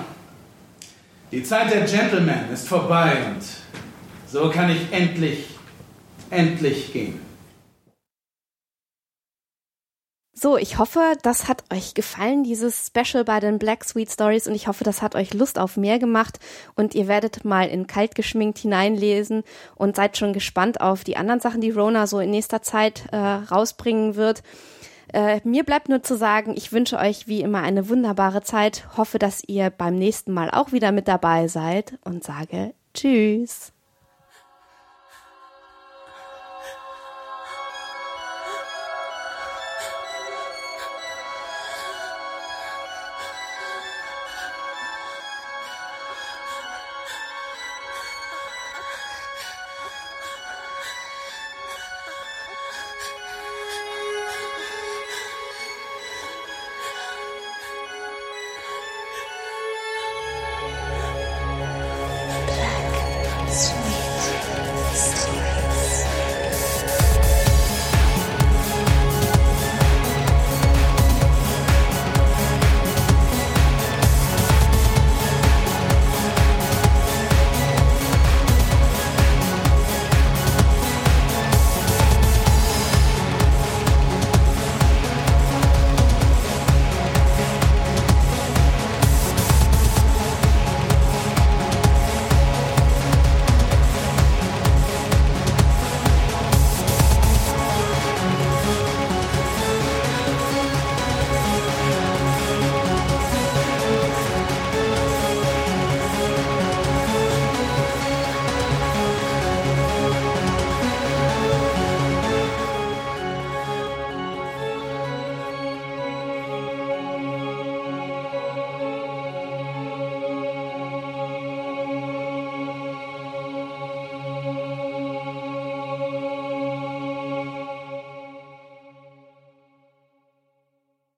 Die Zeit der Gentlemen ist vorbei und so kann ich endlich, endlich gehen. So, ich hoffe, das hat euch gefallen, dieses Special bei den Black Sweet Stories und ich hoffe, das hat euch Lust auf mehr gemacht und ihr werdet mal in kalt geschminkt hineinlesen und seid schon gespannt auf die anderen Sachen, die Rona so in nächster Zeit äh, rausbringen wird. Äh, mir bleibt nur zu sagen, ich wünsche euch wie immer eine wunderbare Zeit, hoffe, dass ihr beim nächsten Mal auch wieder mit dabei seid und sage Tschüss.